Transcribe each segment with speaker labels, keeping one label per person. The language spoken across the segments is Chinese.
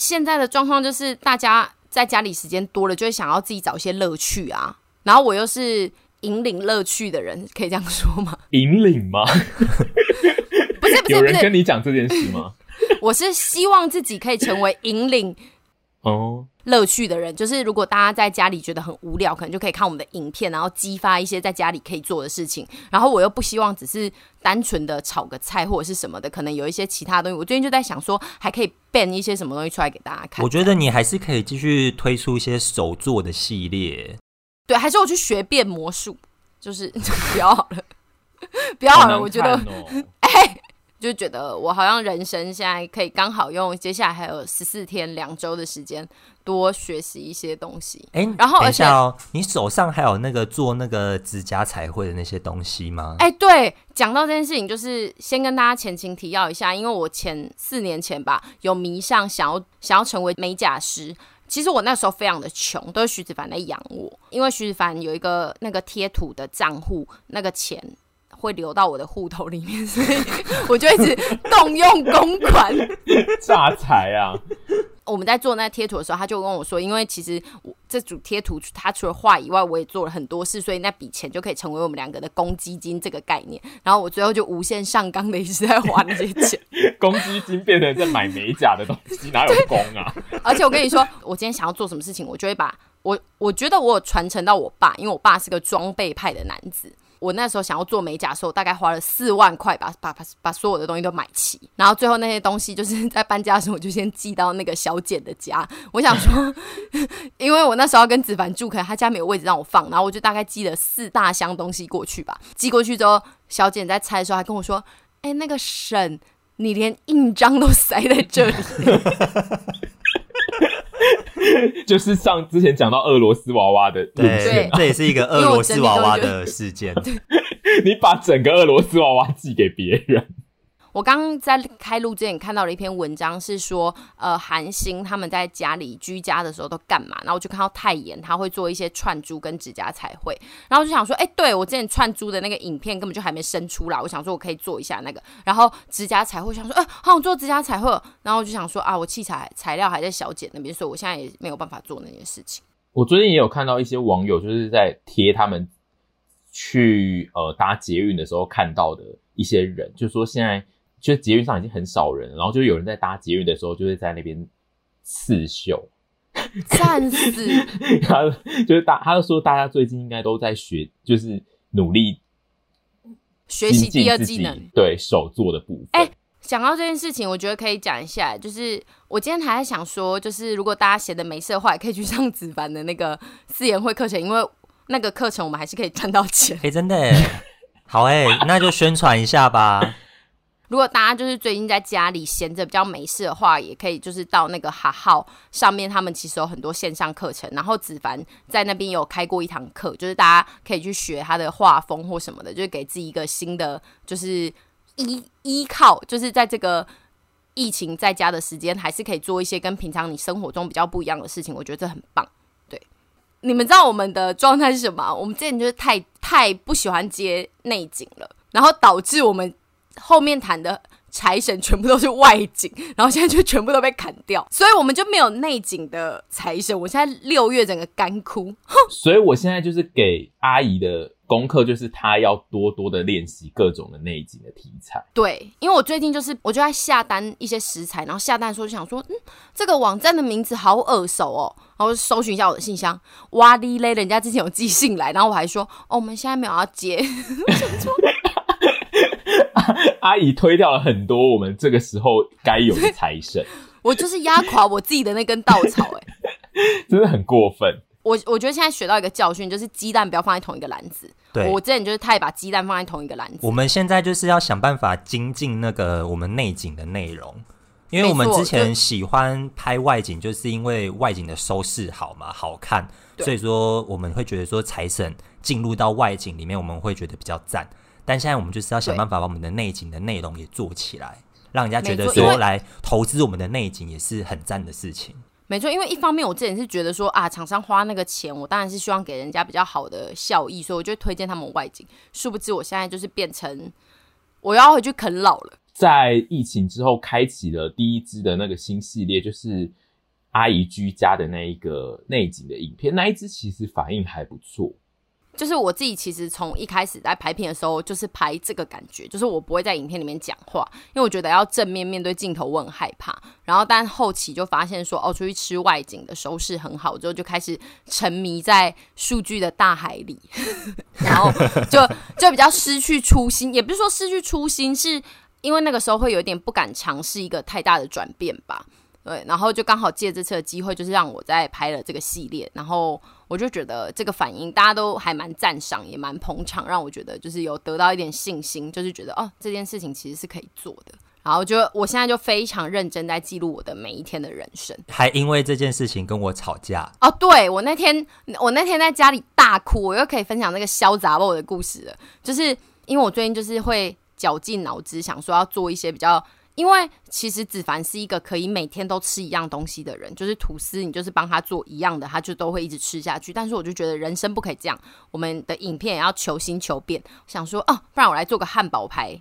Speaker 1: 现在的状况就是大家在家里时间多了，就会想要自己找一些乐趣啊。然后我又是引领乐趣的人，可以这样说吗？
Speaker 2: 引领吗？
Speaker 1: 不是不是，
Speaker 2: 有人跟你讲这件事吗？
Speaker 1: 我是希望自己可以成为引领
Speaker 2: 哦
Speaker 1: 乐趣的人。就是如果大家在家里觉得很无聊，可能就可以看我们的影片，然后激发一些在家里可以做的事情。然后我又不希望只是单纯的炒个菜或者是什么的，可能有一些其他东西。我最近就在想说，还可以变一些什么东西出来给大家看。
Speaker 3: 我觉得你还是可以继续推出一些手做的系列。
Speaker 1: 对，还是我去学变魔术，就是 不要好了，不要好了。哦、我觉得，就觉得我好像人生现在可以刚好用接下来还有十四天两周的时间多学习一些东西。哎、欸，然后而且
Speaker 3: 哦，你手上还有那个做那个指甲彩绘的那些东西吗？
Speaker 1: 哎、欸，对，讲到这件事情，就是先跟大家前情提要一下，因为我前四年前吧，有迷上想要想要成为美甲师。其实我那时候非常的穷，都是徐子凡在养我。因为徐子凡有一个那个贴图的账户，那个钱会流到我的户头里面，所以我就一直动用公款，
Speaker 2: 诈财啊！
Speaker 1: 我们在做那贴图的时候，他就跟我说，因为其实我这组贴图，他除了画以外，我也做了很多事，所以那笔钱就可以成为我们两个的公积金这个概念。然后我最后就无限上纲的一直在花那些钱，
Speaker 2: 公积金变成在买美甲的东西，哪有公啊？
Speaker 1: 而且我跟你说，我今天想要做什么事情，我就会把我我觉得我有传承到我爸，因为我爸是个装备派的男子。我那时候想要做美甲的时候，大概花了四万块把把把把所有的东西都买齐，然后最后那些东西就是在搬家的时候，我就先寄到那个小简的家。我想说，因为我那时候要跟子凡住，可能他家没有位置让我放，然后我就大概寄了四大箱东西过去吧。寄过去之后，小简在拆的时候还跟我说：“哎、那个沈，你连印章都塞在这里。”
Speaker 2: 就是上之前讲到俄罗斯娃娃的路线，
Speaker 3: 对，这也是一个 俄罗斯娃娃的事件。
Speaker 2: 你把整个俄罗斯娃娃寄给别人。
Speaker 1: 我刚刚在开录之前看到了一篇文章，是说，呃，韩星他们在家里居家的时候都干嘛？然后我就看到泰妍他会做一些串珠跟指甲彩绘，然后我就想说，哎、对，我之前串珠的那个影片根本就还没生出来，我想说我可以做一下那个。然后指甲彩绘，想说，哎、欸，好想做指甲彩绘，然后我就想说啊，我器材材料还在小姐那边，所以我现在也没有办法做那件事情。
Speaker 2: 我最近也有看到一些网友就是在贴他们去呃搭捷运的时候看到的一些人，就说现在。其实捷运上已经很少人，然后就有人在搭捷运的时候，就会在那边刺绣，
Speaker 1: 赞死！
Speaker 2: 他就是大，他就说大家最近应该都在学，就是努力
Speaker 1: 学习第二技能，
Speaker 2: 对手做的部分。
Speaker 1: 哎、欸，讲到这件事情，我觉得可以讲一下，就是我今天还在想说，就是如果大家闲的没事的话，也可以去上子凡的那个四言会课程，因为那个课程我们还是可以赚到钱。
Speaker 3: 哎、欸，真的哎，好哎，那就宣传一下吧。
Speaker 1: 如果大家就是最近在家里闲着比较没事的话，也可以就是到那个哈号上面，他们其实有很多线上课程。然后子凡在那边有开过一堂课，就是大家可以去学他的画风或什么的，就是给自己一个新的就是依依靠，就是在这个疫情在家的时间，还是可以做一些跟平常你生活中比较不一样的事情。我觉得这很棒。对，你们知道我们的状态是什么？我们之前就是太太不喜欢接内景了，然后导致我们。后面谈的财神全部都是外景，然后现在就全部都被砍掉，所以我们就没有内景的财神。我现在六月整个干枯，
Speaker 2: 所以我现在就是给阿姨的功课，就是她要多多的练习各种的内景的题材。
Speaker 1: 对，因为我最近就是我就在下单一些食材，然后下单的时候就想说，嗯，这个网站的名字好耳熟哦，然后搜寻一下我的信箱，哇哩嘞，人家之前有寄信来，然后我还说，哦，我们现在没有要接。
Speaker 2: 阿姨推掉了很多我们这个时候该有的财神，
Speaker 1: 我就是压垮我自己的那根稻草，欸，哎，
Speaker 2: 真的很过分。
Speaker 1: 我我觉得现在学到一个教训，就是鸡蛋不要放在同一个篮子。
Speaker 3: 对，
Speaker 1: 我之前就是太把鸡蛋放在同一个篮子。
Speaker 3: 我们现在就是要想办法精进那个我们内景的内容，因为我们之前喜欢拍外景，就是因为外景的收视好嘛，好看，所以说我们会觉得说财神进入到外景里面，我们会觉得比较赞。但现在我们就是要想办法把我们的内景的内容也做起来，让人家觉得说来投资我们的内景也是很赞的事情。
Speaker 1: 没错，因为一方面我之前是觉得说啊，厂商花那个钱，我当然是希望给人家比较好的效益，所以我就推荐他们外景。殊不知我现在就是变成我要回去啃老了。
Speaker 2: 在疫情之后，开启了第一支的那个新系列，就是阿姨居家的那一个内景的影片，那一支其实反应还不错。
Speaker 1: 就是我自己其实从一开始在拍片的时候，就是拍这个感觉，就是我不会在影片里面讲话，因为我觉得要正面面对镜头，我很害怕。然后但后期就发现说，哦，出去吃外景的收视很好，之后就开始沉迷在数据的大海里，然后就就比较失去初心，也不是说失去初心，是因为那个时候会有点不敢尝试一个太大的转变吧。对，然后就刚好借这次的机会，就是让我在拍了这个系列，然后。我就觉得这个反应大家都还蛮赞赏，也蛮捧场，让我觉得就是有得到一点信心，就是觉得哦，这件事情其实是可以做的。然后就我现在就非常认真在记录我的每一天的人生，
Speaker 3: 还因为这件事情跟我吵架
Speaker 1: 哦。对，我那天我那天在家里大哭，我又可以分享那个潇洒我的故事了，就是因为我最近就是会绞尽脑汁想说要做一些比较。因为其实子凡是一个可以每天都吃一样东西的人，就是吐司，你就是帮他做一样的，他就都会一直吃下去。但是我就觉得人生不可以这样，我们的影片也要求新求变。想说哦，不然我来做个汉堡排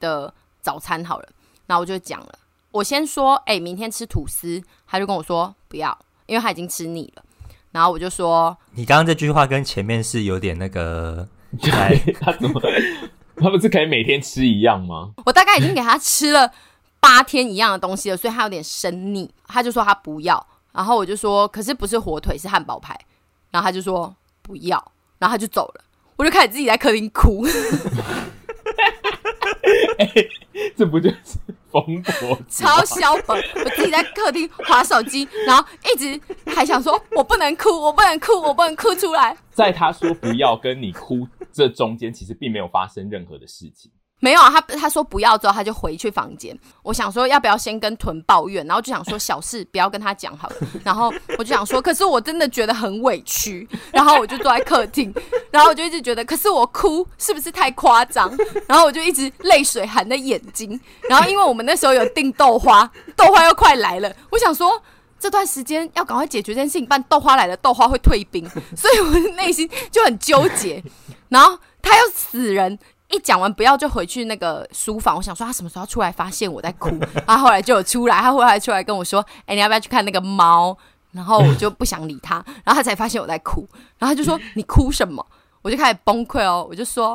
Speaker 1: 的早餐好了。然后我就讲了，我先说，哎、欸，明天吃吐司，他就跟我说不要，因为他已经吃腻了。然后我就说，
Speaker 3: 你刚刚这句话跟前面是有点那个，
Speaker 2: 他怎么，他不是可以每天吃一样吗？
Speaker 1: 我大概已经给他吃了。八天一样的东西了，所以他有点生腻，他就说他不要，然后我就说，可是不是火腿是汉堡排，然后他就说不要，然后他就走了，我就开始自己在客厅哭，
Speaker 2: 欸，这不就是疯婆子？
Speaker 1: 超小本，我自己在客厅划手机，然后一直还想说，我不能哭，我不能哭，我不能哭出来。
Speaker 2: 在他说不要跟你哭这中间，其实并没有发生任何的事情。
Speaker 1: 没有啊，他他说不要之后，他就回去房间。我想说要不要先跟屯抱怨，然后就想说小事不要跟他讲好了。然后我就想说，可是我真的觉得很委屈。然后我就坐在客厅，然后我就一直觉得，可是我哭是不是太夸张？然后我就一直泪水含在眼睛。然后因为我们那时候有订豆花，豆花又快来了，我想说这段时间要赶快解决这件事情，不然豆花来了，豆花会退冰，所以我的内心就很纠结。然后他又死人。一讲完不要就回去那个书房，我想说他什么时候出来发现我在哭，他后来就有出来，他后来出来跟我说：“哎、欸，你要不要去看那个猫？”然后我就不想理他，然后他才发现我在哭，然后他就说：“你哭什么？”我就开始崩溃哦，我就说：“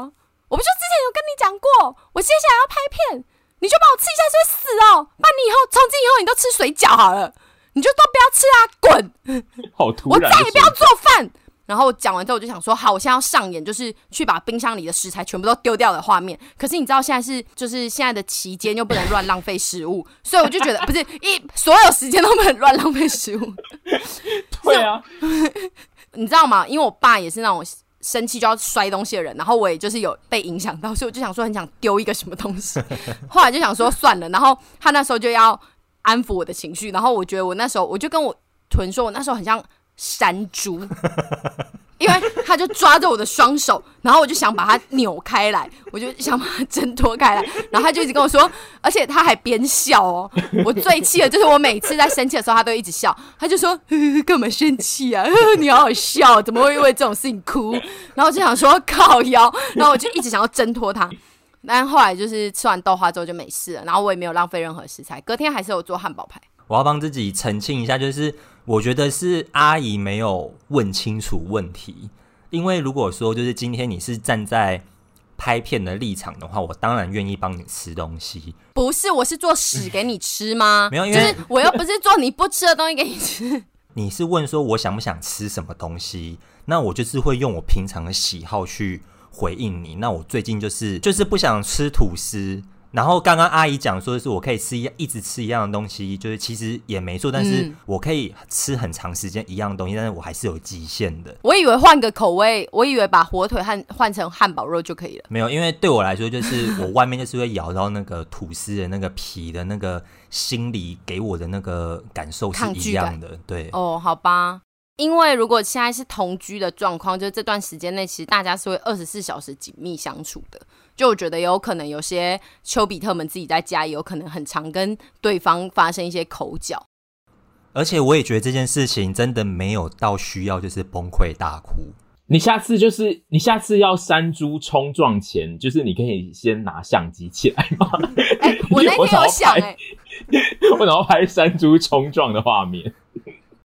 Speaker 1: 我不就之前有跟你讲过，我接下来要拍片，你就帮我吃一下就会死哦，那你以后从今以后你都吃水饺好了，你就都不要吃啊，滚！
Speaker 2: 好突然，
Speaker 1: 我再也不要做饭。”然后讲完之后，我就想说，好，我现在要上演，就是去把冰箱里的食材全部都丢掉的画面。可是你知道，现在是就是现在的期间，又不能乱浪费食物，所以我就觉得不是一所有时间都不能乱浪费食物。
Speaker 2: 对啊，
Speaker 1: 你知道吗？因为我爸也是那种生气就要摔东西的人，然后我也就是有被影响到，所以我就想说很想丢一个什么东西。后来就想说算了，然后他那时候就要安抚我的情绪，然后我觉得我那时候我就跟我屯说，我那时候很像。山猪，因为他就抓着我的双手，然后我就想把它扭开来，我就想把它挣脱开来，然后他就一直跟我说，而且他还边笑哦。我最气的就是我每次在生气的时候，他都一直笑，他就说：“呵呵干嘛生气啊？你好好笑，怎么会因为这种事情哭？”然后我就想说靠腰，然后我就一直想要挣脱他，但后来就是吃完豆花之后就没事了，然后我也没有浪费任何食材，隔天还是有做汉堡排。
Speaker 3: 我要帮自己澄清一下，就是。我觉得是阿姨没有问清楚问题，因为如果说就是今天你是站在拍片的立场的话，我当然愿意帮你吃东西。
Speaker 1: 不是，我是做屎给你吃吗？
Speaker 3: 没有，因为
Speaker 1: 就是我又不是做你不吃的东西给你吃。
Speaker 3: 你是问说我想不想吃什么东西？那我就是会用我平常的喜好去回应你。那我最近就是就是不想吃吐司。然后刚刚阿姨讲说的是我可以吃一一直吃一样的东西，就是其实也没错，但是我可以吃很长时间一样的东西，但是我还是有极限的。
Speaker 1: 我以为换个口味，我以为把火腿换换成汉堡肉就可以了。
Speaker 3: 没有，因为对我来说，就是我外面就是会咬到那个吐司的那个皮的那个心理给我的那个感受是一样的。对，
Speaker 1: 哦，好吧。因为如果现在是同居的状况，就是这段时间内，其实大家是会二十四小时紧密相处的。就我觉得有可能有些丘比特们自己在家，也有可能很常跟对方发生一些口角。
Speaker 3: 而且我也觉得这件事情真的没有到需要就是崩溃大哭。
Speaker 2: 你下次就是你下次要山猪冲撞前，就是你可以先拿相机起来吗？
Speaker 1: 哎、欸，我 那天有想哎、欸，
Speaker 2: 我想要拍山猪冲撞的画面。